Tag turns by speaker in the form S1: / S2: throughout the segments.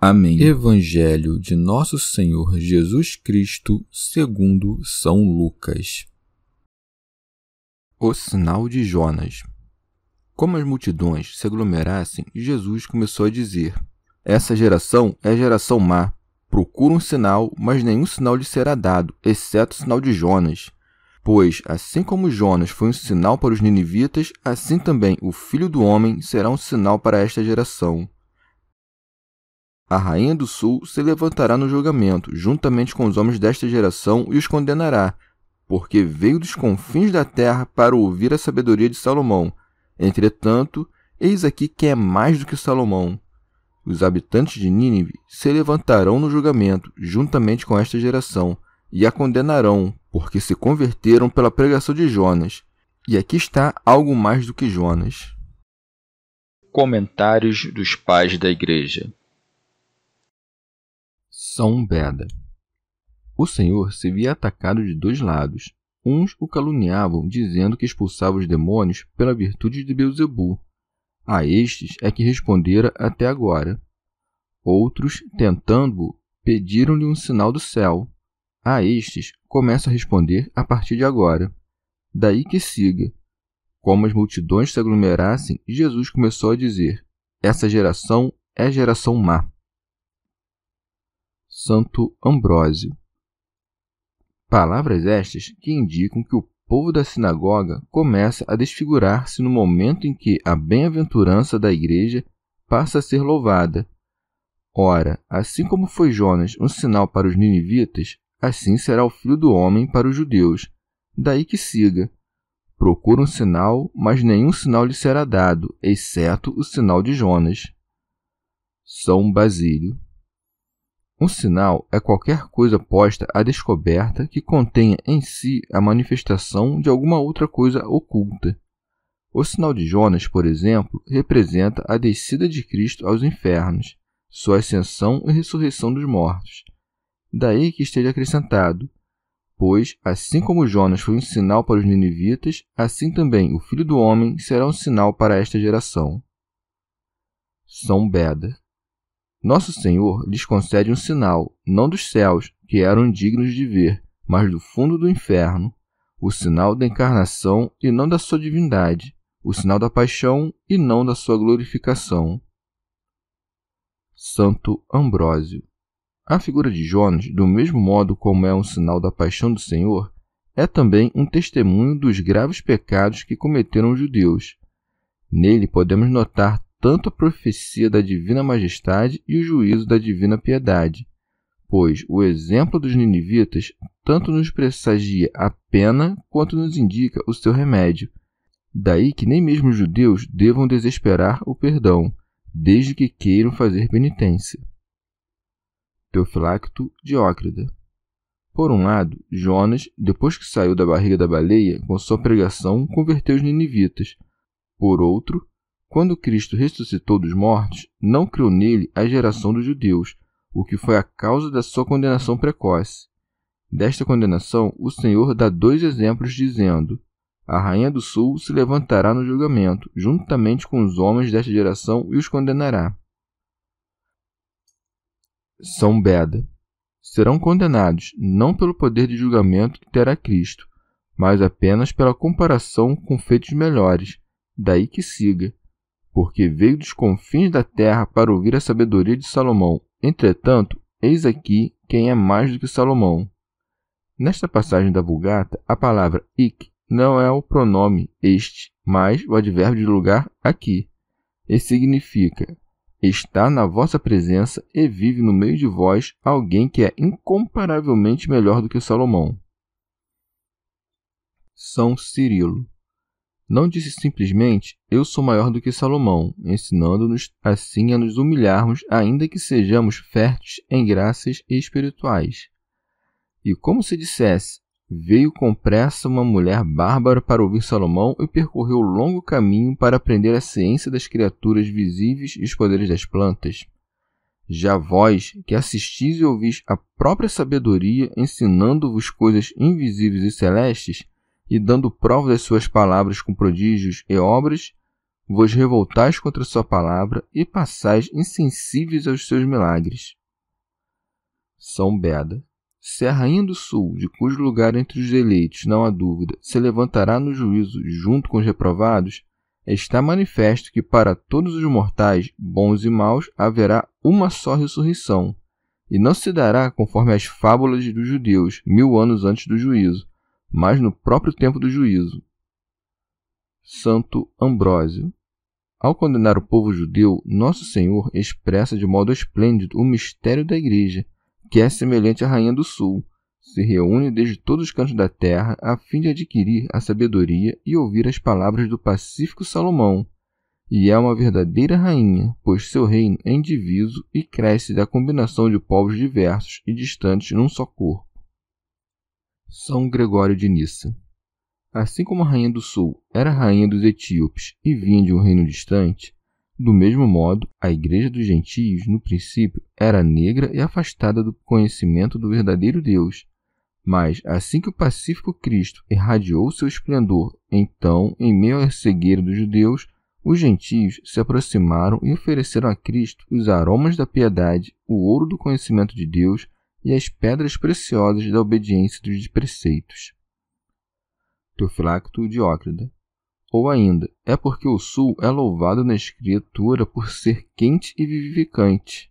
S1: Amém. Evangelho de Nosso Senhor Jesus Cristo, segundo São Lucas. O sinal de Jonas. Como as multidões se aglomerassem, Jesus começou a dizer: Essa geração é geração má. Procura um sinal, mas nenhum sinal lhe será dado, exceto o sinal de Jonas. Pois, assim como Jonas foi um sinal para os ninivitas, assim também o Filho do Homem será um sinal para esta geração. A rainha do sul se levantará no julgamento, juntamente com os homens desta geração, e os condenará, porque veio dos confins da terra para ouvir a sabedoria de Salomão. Entretanto, eis aqui quem é mais do que Salomão. Os habitantes de Nínive se levantarão no julgamento, juntamente com esta geração, e a condenarão, porque se converteram pela pregação de Jonas. E aqui está algo mais do que Jonas.
S2: Comentários dos pais da Igreja
S1: são Beda. O Senhor se via atacado de dois lados. Uns o caluniavam, dizendo que expulsava os demônios pela virtude de Beuzebu. A estes é que respondera até agora. Outros, tentando-o, pediram-lhe um sinal do céu. A estes começa a responder a partir de agora. Daí que siga. Como as multidões se aglomerassem, Jesus começou a dizer: Essa geração é geração má. Santo Ambrósio. Palavras estas que indicam que o povo da sinagoga começa a desfigurar-se no momento em que a bem-aventurança da Igreja passa a ser louvada. Ora, assim como foi Jonas um sinal para os ninivitas, assim será o Filho do Homem para os judeus. Daí que siga. Procura um sinal, mas nenhum sinal lhe será dado, exceto o sinal de Jonas. São Basílio. Um sinal é qualquer coisa posta à descoberta que contenha em si a manifestação de alguma outra coisa oculta. O sinal de Jonas, por exemplo, representa a descida de Cristo aos infernos, sua ascensão e ressurreição dos mortos. Daí que esteja acrescentado: Pois, assim como Jonas foi um sinal para os ninivitas, assim também o Filho do Homem será um sinal para esta geração. São Beda nosso Senhor lhes concede um sinal, não dos céus, que eram dignos de ver, mas do fundo do inferno, o sinal da encarnação e não da sua divindade, o sinal da paixão e não da sua glorificação. Santo Ambrósio. A figura de Jonas, do mesmo modo como é um sinal da paixão do Senhor, é também um testemunho dos graves pecados que cometeram os judeus. Nele podemos notar tanto a profecia da divina majestade e o juízo da divina piedade, pois o exemplo dos ninivitas tanto nos pressagia a pena quanto nos indica o seu remédio. Daí que nem mesmo os judeus devam desesperar o perdão, desde que queiram fazer penitência. Teofilacto Diócrida Por um lado, Jonas, depois que saiu da barriga da baleia, com sua pregação, converteu os ninivitas. Por outro, quando Cristo ressuscitou dos mortos, não criou nele a geração dos judeus, o que foi a causa da sua condenação precoce. Desta condenação, o Senhor dá dois exemplos, dizendo: A rainha do sul se levantará no julgamento, juntamente com os homens desta geração, e os condenará. São Beda. Serão condenados não pelo poder de julgamento que terá Cristo, mas apenas pela comparação com feitos melhores. Daí que siga porque veio dos confins da terra para ouvir a sabedoria de Salomão. Entretanto, Eis aqui quem é mais do que Salomão. Nesta passagem da Vulgata, a palavra ik não é o pronome este, mas o advérbio de lugar aqui. E significa está na vossa presença e vive no meio de vós alguém que é incomparavelmente melhor do que Salomão. São Cirilo. Não disse simplesmente eu sou maior do que Salomão, ensinando-nos assim a nos humilharmos, ainda que sejamos férteis em graças espirituais. E como se dissesse Veio com pressa uma mulher bárbara para ouvir Salomão e percorreu longo caminho para aprender a ciência das criaturas visíveis e os poderes das plantas. Já vós, que assistis e ouvis a própria sabedoria, ensinando-vos coisas invisíveis e celestes, e dando prova das suas palavras com prodígios e obras, vos revoltais contra sua palavra e passais insensíveis aos seus milagres. São Beda se a rainha do sul, de cujo lugar entre os eleitos não há dúvida, se levantará no juízo junto com os reprovados, está manifesto que para todos os mortais, bons e maus, haverá uma só ressurreição, e não se dará conforme as fábulas dos judeus, mil anos antes do juízo, mas no próprio tempo do juízo. Santo Ambrósio. Ao condenar o povo judeu, Nosso Senhor expressa de modo esplêndido o mistério da Igreja que é semelhante à rainha do sul, se reúne desde todos os cantos da terra a fim de adquirir a sabedoria e ouvir as palavras do pacífico Salomão. E é uma verdadeira rainha, pois seu reino é indiviso e cresce da combinação de povos diversos e distantes num só corpo. São Gregório de Nissa Assim como a rainha do sul era rainha dos etíopes e vinha de um reino distante, do mesmo modo, a Igreja dos Gentios, no princípio, era negra e afastada do conhecimento do verdadeiro Deus. Mas, assim que o pacífico Cristo irradiou seu esplendor, então, em meio à cegueira dos judeus, os gentios se aproximaram e ofereceram a Cristo os aromas da piedade, o ouro do conhecimento de Deus e as pedras preciosas da obediência dos preceitos. Teofilacto Diócrida ou ainda, é porque o sul é louvado na Escritura por ser quente e vivificante.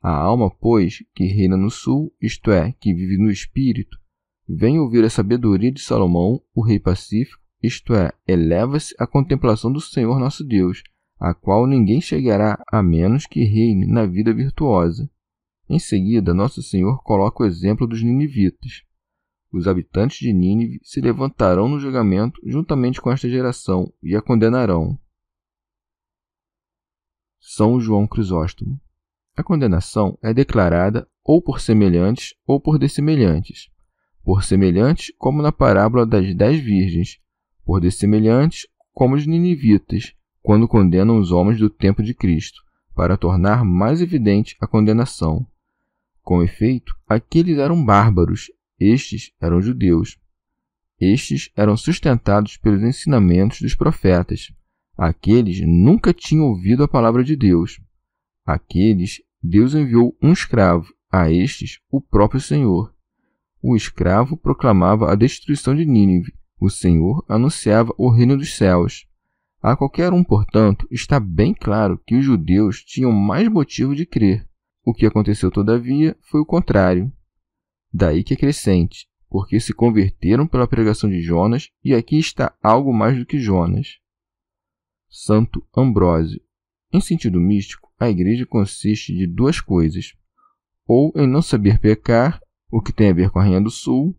S1: A alma, pois, que reina no sul, isto é, que vive no espírito, vem ouvir a sabedoria de Salomão, o rei pacífico, isto é, eleva-se à contemplação do Senhor nosso Deus, a qual ninguém chegará a menos que reine na vida virtuosa. Em seguida, nosso Senhor coloca o exemplo dos ninivitas. Os habitantes de Nínive se levantarão no julgamento juntamente com esta geração e a condenarão. São João Crisóstomo. A condenação é declarada ou por semelhantes ou por dessemelhantes. Por semelhantes, como na parábola das dez virgens, por dessemelhantes, como os ninivitas, quando condenam os homens do tempo de Cristo, para tornar mais evidente a condenação. Com efeito, aqueles eram bárbaros estes eram judeus. Estes eram sustentados pelos ensinamentos dos profetas. Aqueles nunca tinham ouvido a palavra de Deus. Aqueles, Deus enviou um escravo, a estes, o próprio Senhor. O escravo proclamava a destruição de Nínive, o Senhor anunciava o reino dos céus. A qualquer um, portanto, está bem claro que os judeus tinham mais motivo de crer. O que aconteceu, todavia, foi o contrário. Daí que é crescente, porque se converteram pela pregação de Jonas, e aqui está algo mais do que Jonas. Santo Ambrósio. Em sentido místico, a igreja consiste de duas coisas: ou em não saber pecar, o que tem a ver com a Rainha do Sul,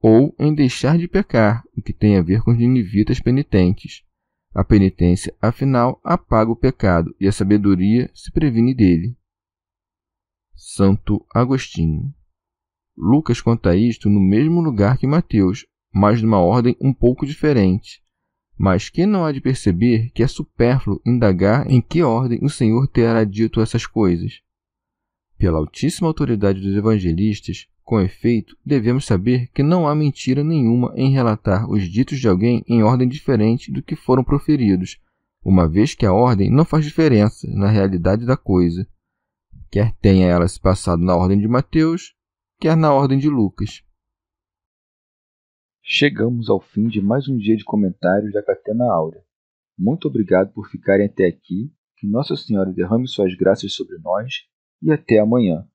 S1: ou em deixar de pecar, o que tem a ver com os ninivitas penitentes. A penitência, afinal, apaga o pecado e a sabedoria se previne dele. Santo Agostinho. Lucas conta isto no mesmo lugar que Mateus, mas numa ordem um pouco diferente. Mas quem não há de perceber que é supérfluo indagar em que ordem o Senhor terá dito essas coisas? Pela altíssima autoridade dos evangelistas, com efeito, devemos saber que não há mentira nenhuma em relatar os ditos de alguém em ordem diferente do que foram proferidos, uma vez que a ordem não faz diferença na realidade da coisa. Quer tenha ela se passado na ordem de Mateus, quer na ordem de Lucas.
S2: Chegamos ao fim de mais um dia de comentários da Catena Áurea. Muito obrigado por ficarem até aqui, que Nossa Senhora derrame suas graças sobre nós e até amanhã.